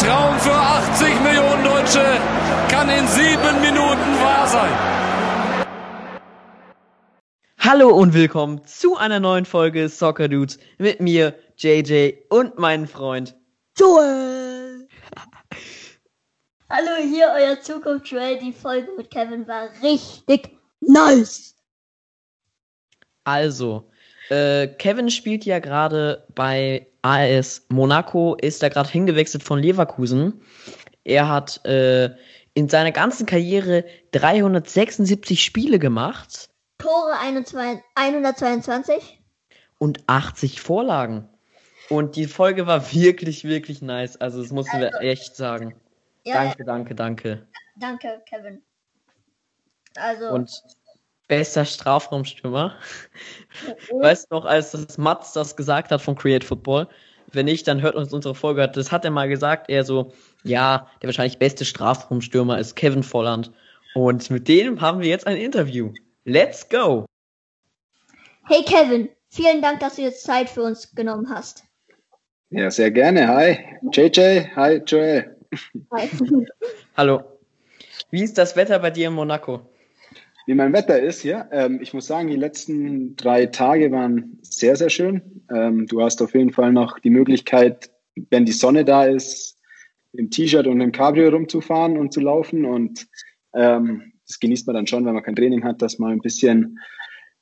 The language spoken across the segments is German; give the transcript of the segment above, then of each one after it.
Traum für 80 Millionen Deutsche kann in sieben Minuten wahr sein. Hallo und willkommen zu einer neuen Folge Soccer Dudes mit mir, JJ und meinem Freund Joel. Hallo, hier euer Zukunft Joel. Die Folge mit Kevin war richtig nice. Also, äh, Kevin spielt ja gerade bei AS Monaco, ist da gerade hingewechselt von Leverkusen. Er hat äh, in seiner ganzen Karriere 376 Spiele gemacht. Tore 122 und 80 Vorlagen. Und die Folge war wirklich, wirklich nice. Also, das mussten wir echt sagen. Ja, danke, danke, danke. Danke, Kevin. Also. Und bester Strafraumstürmer. weißt du noch, als das Mats das gesagt hat von Create Football? Wenn nicht, dann hört uns unsere Folge. Das hat er mal gesagt. Er so, ja, der wahrscheinlich beste Strafraumstürmer ist Kevin Volland. Und mit dem haben wir jetzt ein Interview. Let's go! Hey Kevin, vielen Dank, dass du jetzt Zeit für uns genommen hast. Ja, sehr gerne. Hi, JJ. Hi, Joel. Hi. Hallo. Wie ist das Wetter bei dir in Monaco? Wie mein Wetter ist, ja. Ähm, ich muss sagen, die letzten drei Tage waren sehr, sehr schön. Ähm, du hast auf jeden Fall noch die Möglichkeit, wenn die Sonne da ist, im T-Shirt und im Cabrio rumzufahren und zu laufen. Und ähm, das genießt man dann schon, wenn man kein Training hat, dass man ein bisschen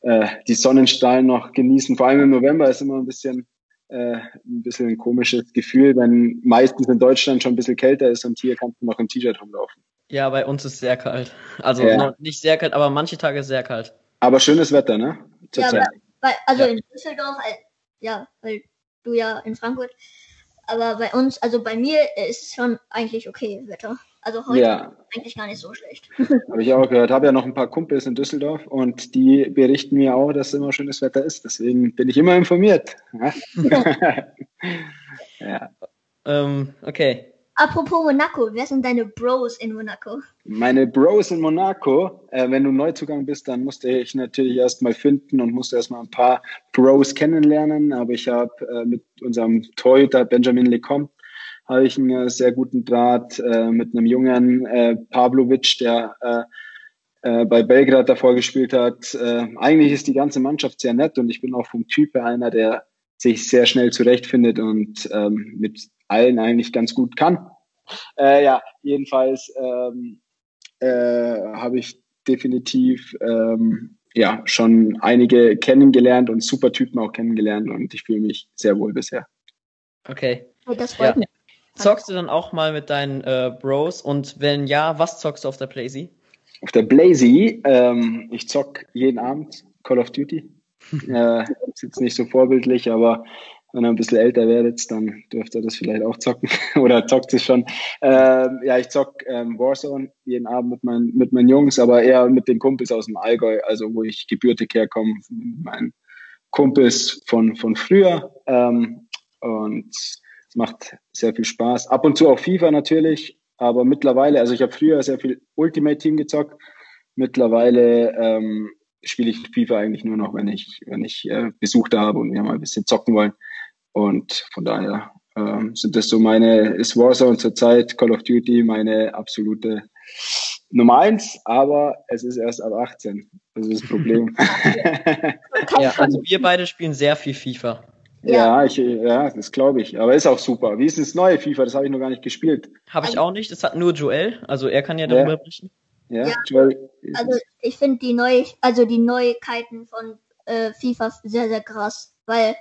äh, die Sonnenstrahlen noch genießen. Vor allem im November ist immer ein bisschen äh, ein bisschen ein komisches Gefühl, wenn meistens in Deutschland schon ein bisschen kälter ist und hier kannst du noch im T-Shirt rumlaufen. Ja, bei uns ist es sehr kalt. Also ja. nicht sehr kalt, aber manche Tage sehr kalt. Aber schönes Wetter, ne? Zur ja, Zeit. Bei, also ja. in Düsseldorf, ja, weil du ja in Frankfurt. Aber bei uns, also bei mir ist es schon eigentlich okay Wetter. Also heute ja. eigentlich gar nicht so schlecht. Habe ich auch gehört. Habe ja noch ein paar Kumpels in Düsseldorf und die berichten mir auch, dass immer schönes Wetter ist. Deswegen bin ich immer informiert. ja. Ähm, okay. Apropos Monaco, wer sind deine Bros in Monaco? Meine Bros in Monaco, äh, wenn du Neuzugang bist, dann musste ich natürlich erstmal finden und musste erstmal ein paar Bros kennenlernen. Aber ich habe äh, mit unserem Torhüter Benjamin Lecomte habe ich einen äh, sehr guten Draht äh, mit einem jungen äh, Pavlovic, der äh, äh, bei Belgrad davor gespielt hat. Äh, eigentlich ist die ganze Mannschaft sehr nett und ich bin auch vom Typ einer, der sich sehr schnell zurechtfindet und ähm, mit allen eigentlich ganz gut kann. Äh, ja, jedenfalls ähm, äh, habe ich definitiv ähm, ja schon einige kennengelernt und super Typen auch kennengelernt und ich fühle mich sehr wohl bisher. Okay. Das freut ja. mich. Zockst du dann auch mal mit deinen äh, Bros und wenn ja, was zockst du auf der Blazy? Auf der Blazy, ähm, ich zock jeden Abend Call of Duty. äh, ist jetzt nicht so vorbildlich, aber wenn ihr ein bisschen älter werdet, dann dürft ihr das vielleicht auch zocken oder zockt es schon. Ähm, ja, ich zock ähm, Warzone jeden Abend mit, mein, mit meinen Jungs, aber eher mit den Kumpels aus dem Allgäu, also wo ich gebürtig herkomme, mit meinen Kumpels von, von früher. Ähm, und es macht sehr viel Spaß. Ab und zu auch FIFA natürlich, aber mittlerweile, also ich habe früher sehr viel Ultimate Team gezockt. Mittlerweile ähm, spiele ich FIFA eigentlich nur noch, wenn ich, wenn ich äh, Besuch da habe und wir mal ein bisschen zocken wollen. Und von daher ähm, sind das so meine, ist Warzone zurzeit, Call of Duty meine absolute Nummer eins, aber es ist erst ab 18. Das ist das Problem. ja, also wir beide spielen sehr viel FIFA. Ja, ja, ich, ja das glaube ich. Aber ist auch super. Wie ist das neue FIFA? Das habe ich noch gar nicht gespielt. Habe ich auch nicht. Das hat nur Joel. Also er kann ja darüber ja. berichten. Ja, ja. Also ich finde die neu, also die Neuigkeiten von äh, FIFA sehr, sehr krass. Weil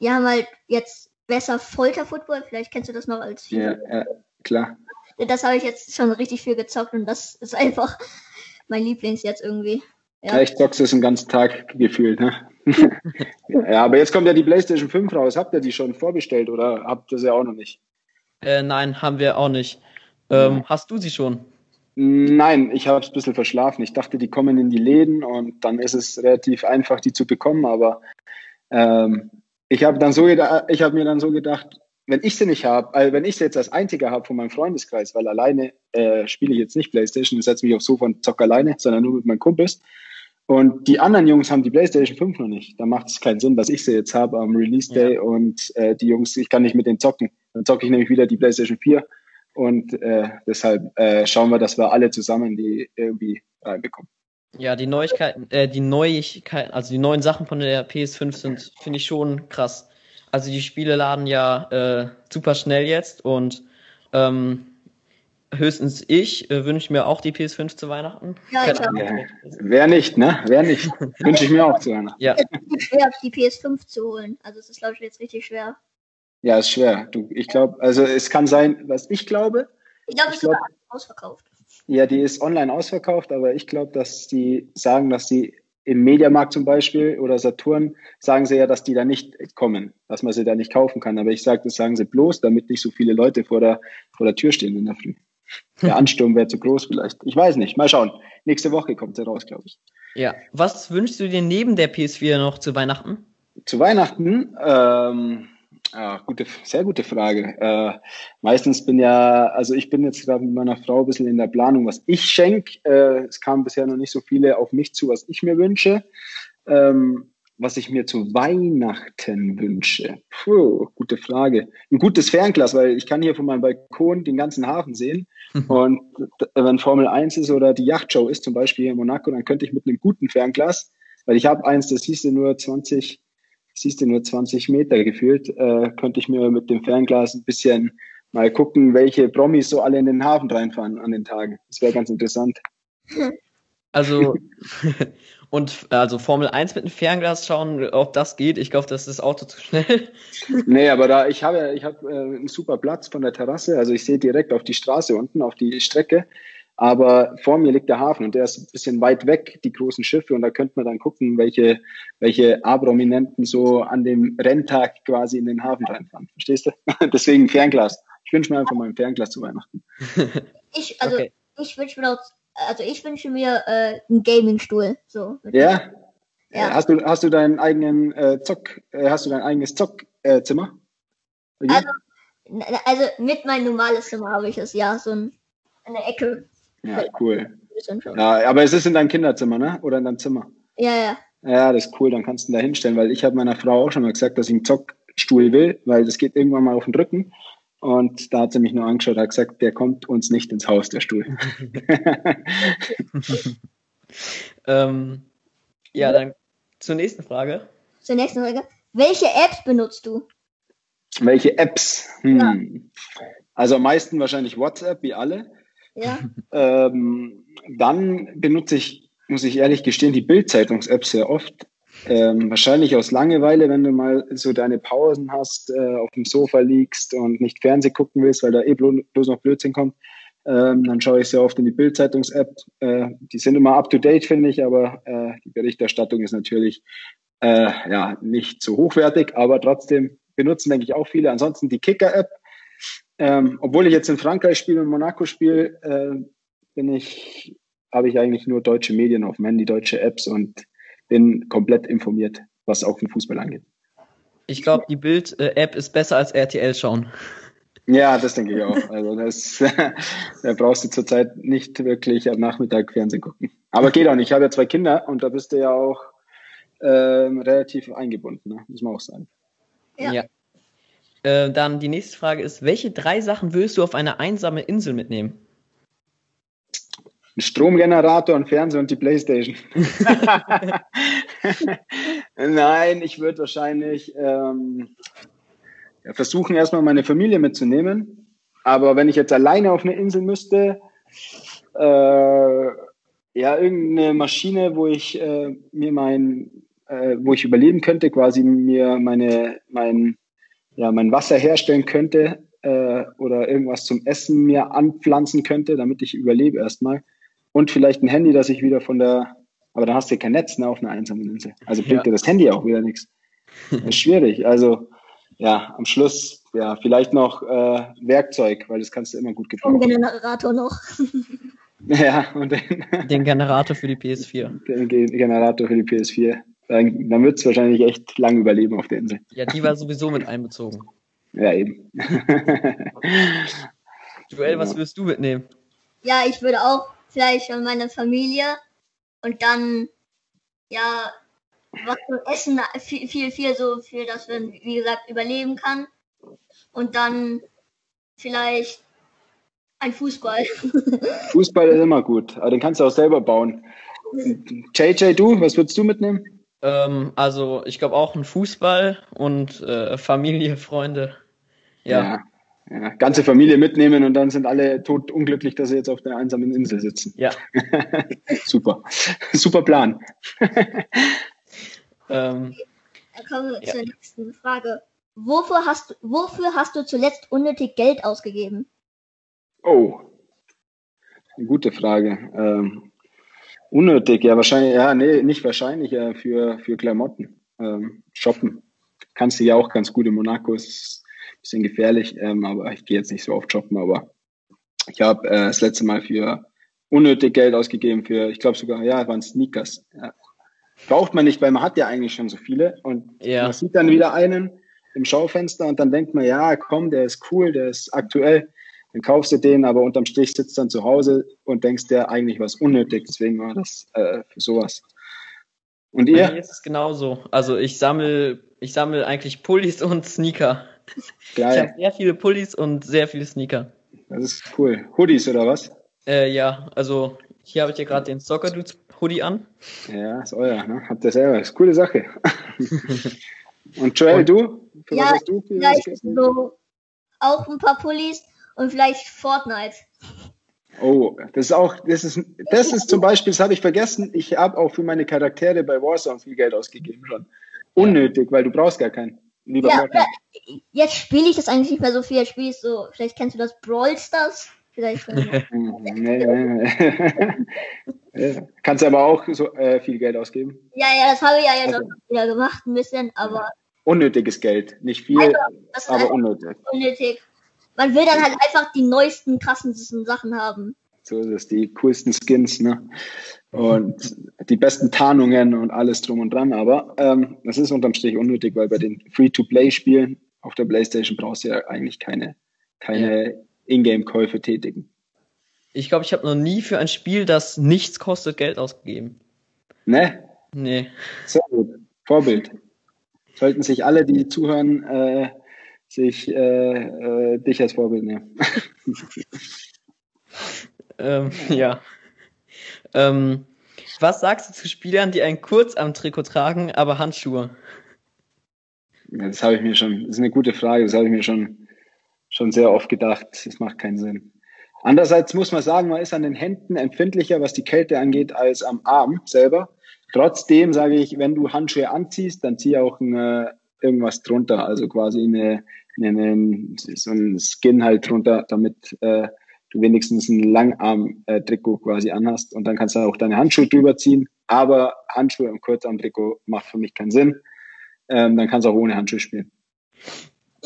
die haben halt jetzt besser Folter-Football. Vielleicht kennst du das noch als FIFA. Ja, ja klar. Das habe ich jetzt schon richtig viel gezockt und das ist einfach mein Lieblings jetzt irgendwie. Ja, ja ich zock's das den ganzen Tag gefühlt, ne? ja, aber jetzt kommt ja die PlayStation 5 raus. Habt ihr die schon vorbestellt oder habt ihr sie auch noch nicht? Äh, nein, haben wir auch nicht. Ähm, hast du sie schon? Nein, ich habe es ein bisschen verschlafen. Ich dachte, die kommen in die Läden und dann ist es relativ einfach, die zu bekommen. Aber ähm, ich habe dann so ich habe mir dann so gedacht, wenn ich sie nicht habe, also wenn ich sie jetzt als einziger habe von meinem Freundeskreis, weil alleine äh, spiele ich jetzt nicht Playstation, setze mich aufs Sofa und zocke alleine, sondern nur mit meinen Kumpels. Und die anderen Jungs haben die PlayStation 5 noch nicht. Da macht es keinen Sinn, was ich sie jetzt habe am Release Day ja. und äh, die Jungs, ich kann nicht mit denen zocken. Dann zocke ich nämlich wieder die PlayStation 4 und äh, deshalb äh, schauen wir, dass wir alle zusammen die irgendwie reinbekommen. Ja, die Neuigkeiten, äh, die Neuigkeiten, also die neuen Sachen von der PS5 sind, finde ich schon krass. Also die Spiele laden ja äh, super schnell jetzt und ähm, höchstens ich äh, wünsche mir auch die PS5 zu Weihnachten. Ja, ich auch. Ja. Wer nicht, ne? Wer nicht? wünsche ich mir auch zu Weihnachten. Ja. Es ist schwer, die PS5 zu holen. Also es ist, glaube ich, jetzt richtig schwer. Ja, ist schwer. Du, ich glaube, also es kann sein, was ich glaube. Ich glaube, es ist glaub- ausverkauft. Ja, die ist online ausverkauft, aber ich glaube, dass die sagen, dass die im Mediamarkt zum Beispiel oder Saturn sagen sie ja, dass die da nicht kommen, dass man sie da nicht kaufen kann. Aber ich sage, das sagen sie bloß, damit nicht so viele Leute vor der, vor der Tür stehen in der Früh. Der Ansturm wäre zu groß vielleicht. Ich weiß nicht. Mal schauen. Nächste Woche kommt sie raus, glaube ich. Ja. Was wünschst du dir neben der PS4 noch zu Weihnachten? Zu Weihnachten, ähm, ja, gute, sehr gute Frage. Äh, meistens bin ja, also ich bin jetzt gerade mit meiner Frau ein bisschen in der Planung, was ich schenke. Äh, es kamen bisher noch nicht so viele auf mich zu, was ich mir wünsche. Ähm, was ich mir zu Weihnachten wünsche. Puh, gute Frage. Ein gutes Fernglas, weil ich kann hier von meinem Balkon den ganzen Hafen sehen. Und d- wenn Formel 1 ist oder die Yachtshow ist, zum Beispiel hier in Monaco, dann könnte ich mit einem guten Fernglas, weil ich habe eins, das du nur 20, siehst du nur 20 Meter gefühlt, äh, könnte ich mir mit dem Fernglas ein bisschen mal gucken, welche Promis so alle in den Hafen reinfahren an den Tagen. Das wäre ganz interessant. Also, und also Formel 1 mit einem Fernglas schauen, ob das geht. Ich glaube, das ist das Auto zu schnell. Nee, aber da ich habe ich habe äh, einen super Platz von der Terrasse, also ich sehe direkt auf die Straße unten, auf die Strecke. Aber vor mir liegt der Hafen und der ist ein bisschen weit weg, die großen Schiffe, und da könnte man dann gucken, welche, welche A-Prominenten so an dem Renntag quasi in den Hafen reinfahren. Verstehst du? Deswegen Fernglas. Ich wünsche mir einfach mal ein Fernglas zu Weihnachten. Ich, also, Okay. ich wünsche mir, also ich wünsche mir äh, einen Gaming-Stuhl. So. Ja? Ja. Äh, Hast du, hast du deinen eigenen äh, Zock, äh, hast du dein eigenes Zockzimmer? Äh? Also, also mit meinem normales Zimmer habe ich es, ja, so ein, eine Ecke. Ja, cool. Ja, aber es ist in deinem Kinderzimmer, ne? Oder in deinem Zimmer? Ja, ja. Ja, das ist cool, dann kannst du ihn da hinstellen, weil ich habe meiner Frau auch schon mal gesagt, dass ich einen Zockstuhl will, weil das geht irgendwann mal auf den Rücken. Und da hat sie mich nur angeschaut, hat gesagt, der kommt uns nicht ins Haus, der Stuhl. ähm, ja, dann zur nächsten Frage. Zur nächsten Frage. Welche Apps benutzt du? Welche Apps? Hm. Also am meisten wahrscheinlich WhatsApp, wie alle. Ja. Ähm, dann benutze ich, muss ich ehrlich gestehen, die Bild-Zeitungs-App sehr oft. Ähm, wahrscheinlich aus Langeweile, wenn du mal so deine Pausen hast, äh, auf dem Sofa liegst und nicht Fernseh gucken willst, weil da eh blo bloß noch Blödsinn kommt. Ähm, dann schaue ich sehr oft in die Bild-Zeitungs-App. Äh, die sind immer up-to-date, finde ich, aber äh, die Berichterstattung ist natürlich äh, ja nicht so hochwertig, aber trotzdem benutzen, denke ich, auch viele. Ansonsten die Kicker-App. Ähm, obwohl ich jetzt in Frankreich spiele und Monaco spiele, äh, bin ich, habe ich eigentlich nur deutsche Medien auf dem Handy, deutsche Apps und bin komplett informiert, was auch den Fußball angeht. Ich glaube, die Bild-App ist besser als RTL schauen. Ja, das denke ich auch. Also das, da brauchst du zurzeit nicht wirklich am Nachmittag Fernsehen gucken. Aber geht auch nicht. Ich habe ja zwei Kinder und da bist du ja auch ähm, relativ eingebunden, ne? muss man auch sagen. Ja. Äh, dann die nächste Frage ist, welche drei Sachen willst du auf eine einsame Insel mitnehmen? Ein Stromgenerator, ein Fernseher und die Playstation. Nein, ich würde wahrscheinlich ähm, versuchen, erstmal meine Familie mitzunehmen. Aber wenn ich jetzt alleine auf eine Insel müsste, äh, ja, irgendeine Maschine, wo ich äh, mir mein, äh, wo ich überleben könnte, quasi mir meine, mein, ja, mein Wasser herstellen könnte äh, oder irgendwas zum Essen mir anpflanzen könnte, damit ich überlebe erstmal. Und vielleicht ein Handy, das ich wieder von der, aber da hast du ja kein Netz ne, auf einer einsamen Insel. Also bringt Ja. dir das Handy auch wieder nichts. Das ist schwierig. Also ja, am Schluss, ja, vielleicht noch äh, Werkzeug, weil das kannst du immer gut Und gebrauchen. Generator noch. Ja, und den, Den Generator für die PS4. den Ge- Generator für die PS4. Dann, dann wird es wahrscheinlich echt lang überleben auf der Insel. Ja, die war sowieso mit einbezogen. Ja, eben. Joel, was wirst du mitnehmen? Ja, ich würde auch vielleicht an meine Familie und dann, ja, was zum Essen, viel, viel, viel so, viel, dass man, wie gesagt, überleben kann. und dann vielleicht ein Fußball. Fußball ist immer gut, aber den kannst du auch selber bauen. JJ, du, was würdest du mitnehmen? Ähm, also ich glaube auch ein Fußball und äh, Familie, Freunde. Ja. ja. ja. Ganze Familie mitnehmen und dann sind alle tot unglücklich, dass sie jetzt auf der einsamen Insel sitzen. Ja. Super. Super Plan. ähm, dann kommen wir ja. zur nächsten Frage. Wofür hast, wofür hast du zuletzt unnötig Geld ausgegeben? Oh, eine gute Frage. Ähm, unnötig, ja, wahrscheinlich, ja, nee, nicht wahrscheinlich, ja, für, für Klamotten. Ähm, shoppen. Kannst du ja auch ganz gut in Monaco, ist ein bisschen gefährlich, ähm, aber ich gehe jetzt nicht so oft shoppen, aber ich habe äh, das letzte Mal für unnötig Geld ausgegeben, für, ich glaube sogar, ja, waren Sneakers. Ja. Braucht man nicht, weil man hat ja eigentlich schon so viele und ja. man sieht dann wieder einen im Schaufenster und dann denkt man, ja, komm, der ist cool, der ist aktuell, dann kaufst du den, aber unterm Strich sitzt dann zu Hause und denkst dir eigentlich was unnötig, deswegen war das äh, für sowas. Und ihr? Bei mir ist es genauso. Also ich sammle, ich sammle eigentlich Pullis und Sneaker. Geil. Ich habe sehr viele Pullis und sehr viele Sneaker. Das ist cool. Hoodies oder was? Äh, ja, also hier habe ich ja gerade den Soccer Dudes Hoodie an. Ja, ist euer, ne? Habt ihr selber. Ist coole Sache. und Joel, und, du? Für ja, was hast du? Vielleicht so auch ein paar Pullis und vielleicht Fortnite. Oh, das ist auch, das ist, das ist zum Beispiel, das habe ich vergessen. Ich habe auch für meine Charaktere bei Warzone viel Geld ausgegeben schon. Unnötig, weil du brauchst gar keinen. Lieber ja, jetzt spiele ich das eigentlich nicht mehr so viel. Jetzt spiele ich so, vielleicht kennst du das Brawl Stars. Vielleicht. nee, ja. Kannst aber auch so äh, viel Geld ausgeben. Ja, ja, das habe ich ja jetzt also, wieder gemacht, ein bisschen, aber. Unnötiges Geld. Nicht viel, also, aber unnötig. Unnötig. Man will dann halt einfach die neuesten, krassesten Sachen haben. So ist es, die coolsten Skins, ne? Und die besten Tarnungen und alles drum und dran. Aber ähm, das ist unterm Strich unnötig, weil bei den Free-to-Play-Spielen auf der Playstation brauchst du ja eigentlich keine, keine ja. Ingame-Käufe tätigen. Ich glaube, ich habe noch nie für ein Spiel, das nichts kostet, Geld ausgegeben. Ne? Nee. Sehr gut. Vorbild. Sollten sich alle, die zuhören, äh, sich äh, äh, dich als Vorbild nehmen. ähm, ja. Ähm, was sagst du zu Spielern, die ein Kurzarm-Trikot tragen, aber Handschuhe? Ja, das habe ich mir schon, das ist eine gute Frage, das habe ich mir schon, schon sehr oft gedacht. Das macht keinen Sinn. Andererseits muss man sagen, man ist an den Händen empfindlicher, was die Kälte angeht, als am Arm selber. Trotzdem sage ich, wenn du Handschuhe anziehst, dann zieh auch ein, irgendwas drunter, also quasi eine, eine, so ein Skin halt drunter, damit äh, du wenigstens ein Langarm-Trikot quasi anhast und dann kannst du auch deine Handschuhe drüber ziehen. Aber Handschuhe im Kurzarm-Trikot macht für mich keinen Sinn. Ähm, dann kannst du auch ohne Handschuhe spielen.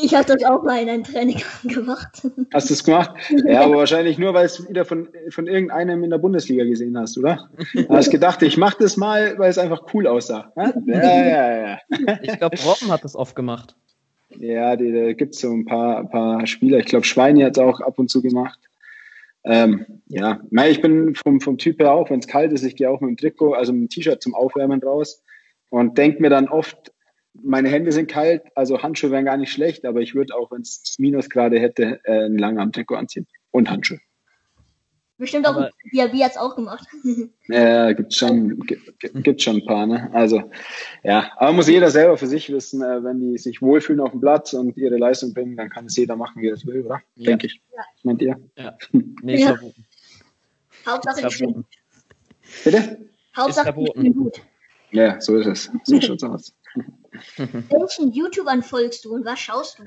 Ich habe das auch mal in einem Training gemacht. Hast du es gemacht? Ja, aber wahrscheinlich nur, weil es wieder von, von irgendeinem in der Bundesliga gesehen hast, oder? Du hast gedacht, ich mache das mal, weil es einfach cool aussah. Ja, ja, ja. Ich glaube, Robben hat das oft gemacht. Ja, die, da gibt es so ein paar, paar Spieler. Ich glaube, Schweini hat es auch ab und zu gemacht. Ähm, ja, ich bin vom, vom Typ her auch, wenn es kalt ist, ich gehe auch mit dem Trikot, also mit dem T-Shirt zum Aufwärmen raus und denke mir dann oft, meine Hände sind kalt, also Handschuhe wären gar nicht schlecht, aber ich würde auch, wenn es Minusgrade hätte, äh, ein Langarm-Trikot anziehen und Handschuhe. Bestimmt auch aber, Diaby hat es auch gemacht. Ja, gibt schon, gibt, gibt schon ein paar, ne? Also, ja, aber muss jeder selber für sich wissen, äh, wenn die sich wohlfühlen auf dem Platz und ihre Leistung bringen, dann kann es jeder machen, wie er es will, oder? Ja. Denke ich. Ja. Meint ihr? Ja. Nee, ja. Hauptsache ich bin Bitte? Hauptsache ich bin gut. Ja, so ist es. So schaut's aus. Welchen YouTubern folgst du und was schaust du?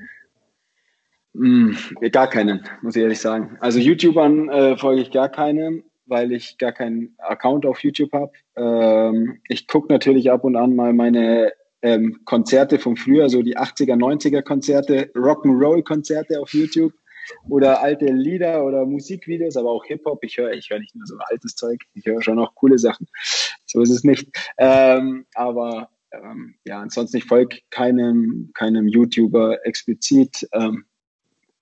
Mm, gar keinen, muss ich ehrlich sagen. Also YouTubern äh, folge ich gar keinen, weil ich gar keinen Account auf YouTube habe. Ähm, ich gucke natürlich ab und an mal meine ähm, Konzerte von früher, so die 80er, 90er Konzerte, Rock'n'Roll-Konzerte auf YouTube oder alte Lieder oder Musikvideos, aber auch Hip-Hop. Ich höre ich höre nicht nur so altes Zeug, ich höre schon auch coole Sachen. So ist es nicht. Ähm, aber ähm, ja, ansonsten ich folge keinem, keinem YouTuber explizit. Ähm,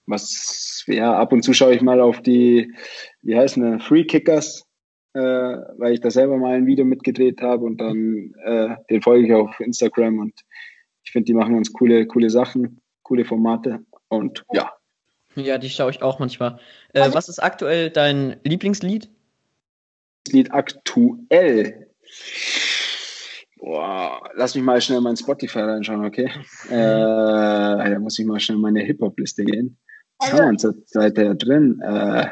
was, ja, ab und zu schaue ich mal auf die, wie heißen die, Free Kickers, äh, weil ich da selber mal ein Video mitgedreht habe und dann, äh, den folge ich auf Instagram und ich finde, die machen uns coole, coole Sachen, coole Formate Und ja. Ja, die schaue ich auch manchmal. Äh, also, was ist aktuell dein Lieblingslied? Lied aktuell. Boah, lass mich mal schnell mein Spotify reinschauen, okay? Äh, da muss ich mal schnell meine Hip-Hop-Liste gehen. Also, haben wir zurzeit da drin? Äh,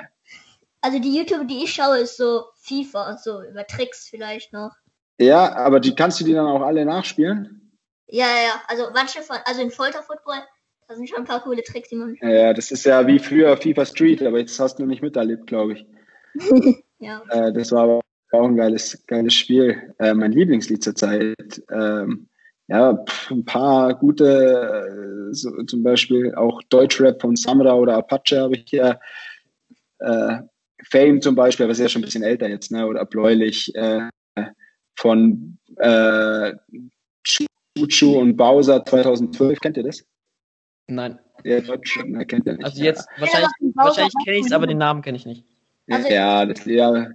also die YouTube, die ich schaue, ist so FIFA, so über Tricks vielleicht noch. Ja, aber die kannst du die dann auch alle nachspielen? Ja, ja, also manche von, also in Folter Football, da sind schon ein paar coole Tricks, die man. Ja, das ist ja wie früher FIFA Street, aber jetzt hast du nicht miterlebt, glaube ich. ja. Äh, das war aber auch ein geiles, geiles Spiel. Äh, mein Lieblingslied zurzeit. Ähm, ja, pf, ein paar gute, äh, so, zum Beispiel auch Deutschrap von Samra oder Apache habe ich hier. Äh, Fame zum Beispiel, aber ist ja schon ein bisschen älter jetzt, ne? Oder Bläulich äh, von äh, Chuchu und Bowser 2012. Kennt ihr das? Nein. Ja, Deutsch, ne, kennt ihr nicht. Also jetzt, ja. wahrscheinlich, wahrscheinlich kenne ich es, aber den Namen kenne ich nicht. Also ja, das, ja,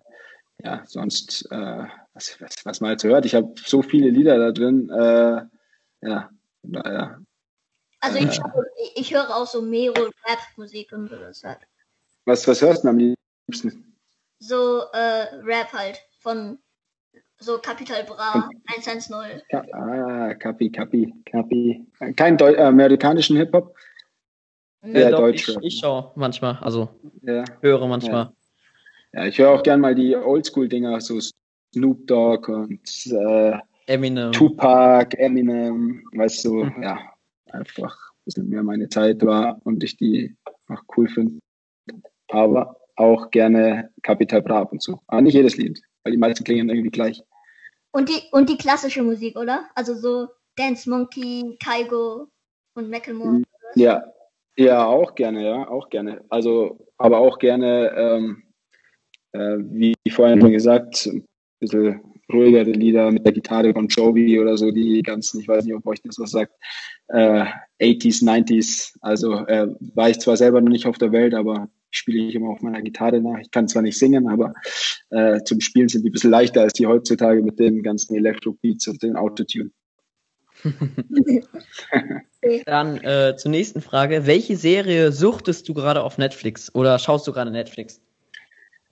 ja, sonst, äh, was, was, was man jetzt hört, ich habe so viele Lieder da drin, äh, ja, naja. Also ich, äh, ich höre auch so Mero-Rap-Musik und so das halt. Was, was hörst du am liebsten? So äh, Rap halt, von so Capital Bra, 110. Ka ah, Kapi, Kapi, Kapi. Kein Deu äh, amerikanischen Hip-Hop? Ja, doch, Deutsch ich, ich schaue manchmal, also ja. höre manchmal. Ja. Ja, ich höre auch gern mal die Oldschool-Dinger, so Snoop Dogg und äh, Eminem. Tupac, Eminem, weißt du, mhm. ja, einfach ein bisschen mehr meine Zeit war und ich die auch cool finde. Aber auch gerne Capital Bra ab und zu. Aber nicht jedes Lied, weil die meisten klingen irgendwie gleich. Und die, und die klassische Musik, oder? Also so Dance Monkey, Kaigo und Macklemore. Ja, ja, auch gerne, ja, auch gerne. Also, aber auch gerne ähm, äh, wie vorhin schon gesagt, ein bisschen ruhigere Lieder mit der Gitarre von Jovi oder so, die ganzen, ich weiß nicht, ob euch das was sagt, äh, 80s, 90s. Also äh, war ich zwar selber noch nicht auf der Welt, aber spiele ich immer auf meiner Gitarre nach. Ich kann zwar nicht singen, aber äh, zum Spielen sind die ein bisschen leichter als die heutzutage mit den ganzen Electro-Beats und den Autotune. Dann äh, zur nächsten Frage. Welche Serie suchtest du gerade auf Netflix oder schaust du gerade Netflix?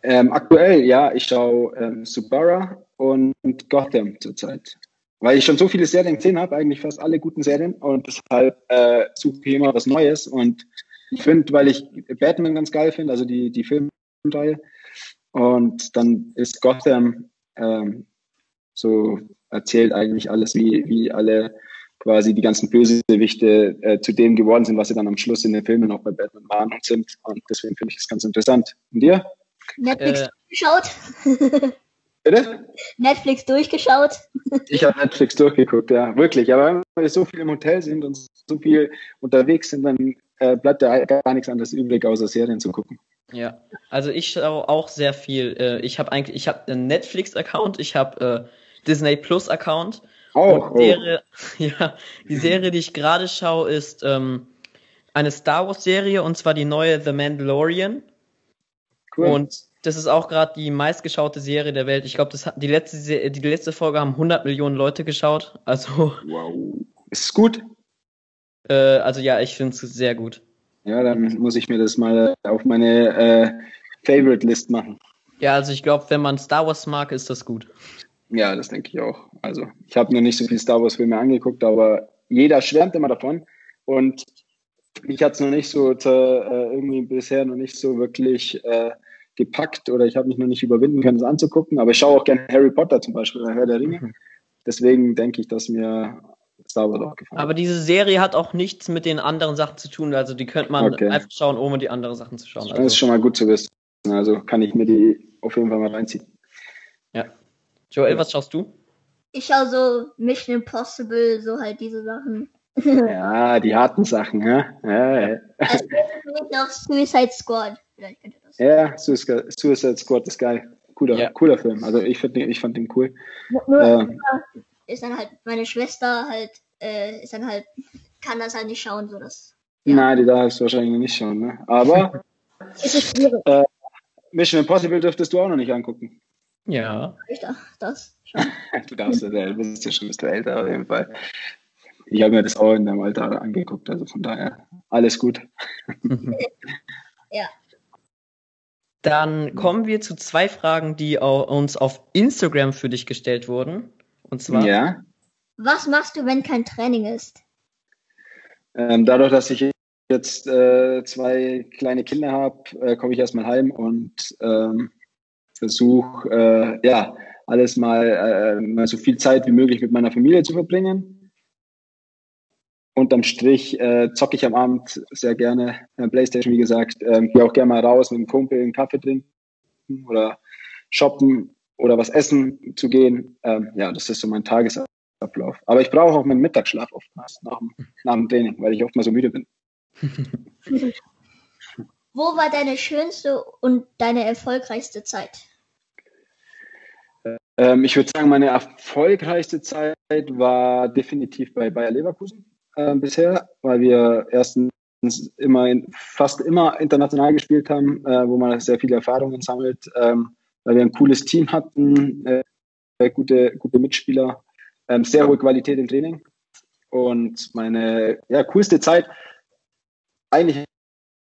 Ähm, aktuell, ja, ich schaue ähm, Subara und Gotham zurzeit. Weil ich schon so viele Serien gesehen habe, eigentlich fast alle guten Serien und deshalb äh, suche ich immer was Neues und ich finde, weil ich Batman ganz geil finde, also die, die Filmreihe und dann ist Gotham ähm, so erzählt eigentlich alles, wie, wie alle quasi die ganzen Bösewichte äh, zu dem geworden sind, was sie dann am Schluss in den Filmen auch bei Batman waren und sind. Und deswegen finde ich das ganz interessant. Und dir? Netflix äh, durchgeschaut? Bitte? Netflix durchgeschaut? Ich habe Netflix durchgeguckt, ja, wirklich. Aber wenn wir so viel im Hotel sind und so viel unterwegs sind, dann äh, bleibt da gar nichts anderes übrig, außer Serien zu gucken. Ja, also ich schaue auch sehr viel. Äh, ich habe eigentlich, ich habe einen Netflix-Account, ich habe äh, Disney Plus-Account. Oh, und die Serie, oh. ja, die Serie, die ich gerade schaue, ist ähm, eine Star Wars-Serie und zwar die neue The Mandalorian. Cool. Und das ist auch gerade die meistgeschaute Serie der Welt. Ich glaube, die letzte, die letzte Folge haben 100 Millionen Leute geschaut. Also. Wow. Ist es gut? Äh, also ja, ich finde es sehr gut. Ja, dann muss ich mir das mal auf meine äh, Favorite List machen. Ja, also ich glaube, wenn man Star Wars mag, ist das gut. Ja, das denke ich auch. Also ich habe noch nicht so viele Star Wars Filme angeguckt, aber jeder schwärmt immer davon. Und mich hat es noch nicht so äh, irgendwie bisher noch nicht so wirklich äh, gepackt oder ich habe mich noch nicht überwinden können, es anzugucken. Aber ich schaue auch gerne Harry Potter zum Beispiel, oder Herr der Ringe. Mhm. Deswegen denke ich, dass mir Star Wars auch gefallen Aber diese Serie hat auch nichts mit den anderen Sachen zu tun. Also die könnte man okay. einfach schauen, ohne die anderen Sachen zu schauen. Das also. ist schon mal gut zu wissen. Also kann ich mir die auf jeden Fall mal reinziehen. Ja. Joel, was schaust du? Ich schaue so Mission Impossible, so halt diese Sachen. ja, die harten Sachen, ja. ja, ja. Also, noch Suicide Squad. Vielleicht kennt ihr das. Ja, Suicide, Suicide Squad ist geil. Cooler, ja. cooler Film. Also ich, find, ich fand den cool. Nur, äh, ist dann halt meine Schwester halt, äh, ist dann halt, kann das halt nicht schauen, so das. Ja. Nein, die darfst du wahrscheinlich nicht schauen, ne? Aber äh, Mission Impossible dürftest du auch noch nicht angucken. Ja. Ich darf das schon. du darfst, du bist ja schon ein bisschen älter auf jeden Fall. ich habe mir das auch in deinem Alter angeguckt, also von daher alles gut. ja. Dann kommen wir zu zwei Fragen, die uns auf Instagram für dich gestellt wurden. Und zwar. Ja. Was machst du, wenn kein Training ist? Ähm, dadurch, dass ich jetzt äh, zwei kleine Kinder habe, äh, komme ich erstmal heim und ähm, versuche, äh, ja, alles mal, äh, mal so viel Zeit wie möglich mit meiner Familie zu verbringen. Unterm Strich äh, zocke ich am Abend sehr gerne äh, Playstation, wie gesagt. Ähm, Gehe auch gerne mal raus mit einem Kumpel einen Kaffee trinken oder shoppen oder was essen zu gehen. Ähm, ja, das ist so mein Tagesablauf. Aber ich brauche auch meinen Mittagsschlaf oftmals nach, nach dem Training, weil ich oft mal so müde bin. Wo war deine schönste und deine erfolgreichste Zeit? Ähm, ich würde sagen, meine erfolgreichste Zeit war definitiv bei Bayer Leverkusen äh, bisher, weil wir erstens immer in, fast immer international gespielt haben, äh, wo man sehr viele Erfahrungen sammelt, ähm, weil wir ein cooles Team hatten, äh, gute, gute Mitspieler, ähm, sehr hohe Qualität im Training. Und meine ja, coolste Zeit, eigentlich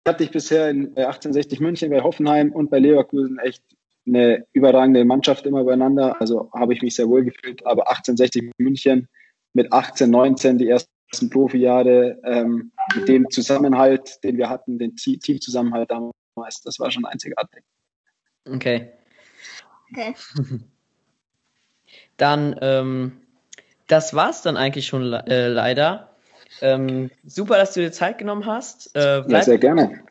hatte ich bisher in 1860 München bei Hoffenheim und bei Leverkusen echt eine überragende Mannschaft immer beieinander. Also habe ich mich sehr wohl gefühlt. Aber 1860 München mit 18, 19 die ersten Profijahre, ähm, mit dem Zusammenhalt, den wir hatten, den Teamzusammenhalt damals, das war schon einzigartig. Okay. Okay. Dann, ähm, das war's dann eigentlich schon äh, leider. Ähm, super, dass du dir Zeit genommen hast. Äh, ja, sehr gerne.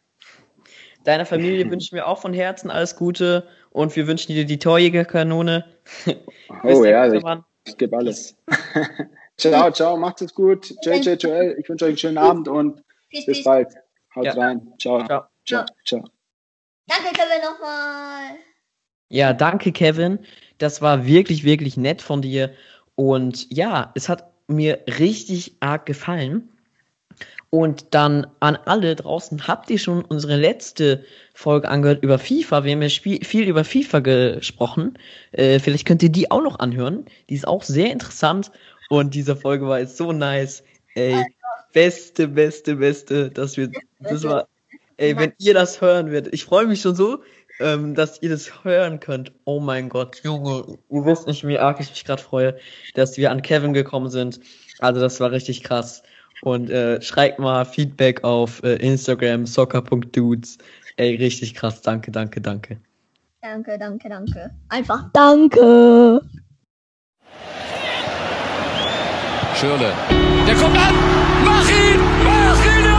Deiner Familie wünschen wir auch von Herzen alles Gute und wir wünschen dir die Torjägerkanone. oh ja, ich, ich gebe alles. Ciao, ciao, macht's es gut. JJ Joel, ich wünsche euch einen schönen Abend und bis bald. Haut ja. rein. Ciao. Ciao. Ciao. ciao. Danke, Kevin, nochmal. Ja, danke, Kevin. Das war wirklich, wirklich nett von dir. Und ja, es hat mir richtig arg gefallen. Und dann an alle draußen, habt ihr schon unsere letzte Folge angehört über FIFA? Wir haben ja viel über FIFA gesprochen. Äh, vielleicht könnt ihr die auch noch anhören. Die ist auch sehr interessant. Und diese Folge war jetzt so nice. Ey, beste, beste, beste, dass wir, das war, ey, wenn ihr das hören werdet. Ich freue mich schon so, ähm, dass ihr das hören könnt. Oh mein Gott, Junge, ihr wisst nicht, wie arg ich mich gerade freue, dass wir an Kevin gekommen sind. Also das war richtig krass. Und äh, schreibt mal Feedback auf äh, Instagram, soccer.dudes. Ey, richtig krass. Danke, danke, danke. Danke, danke, danke. Einfach danke. Schürle. Der kommt an. Mach ihn! Mach ihn!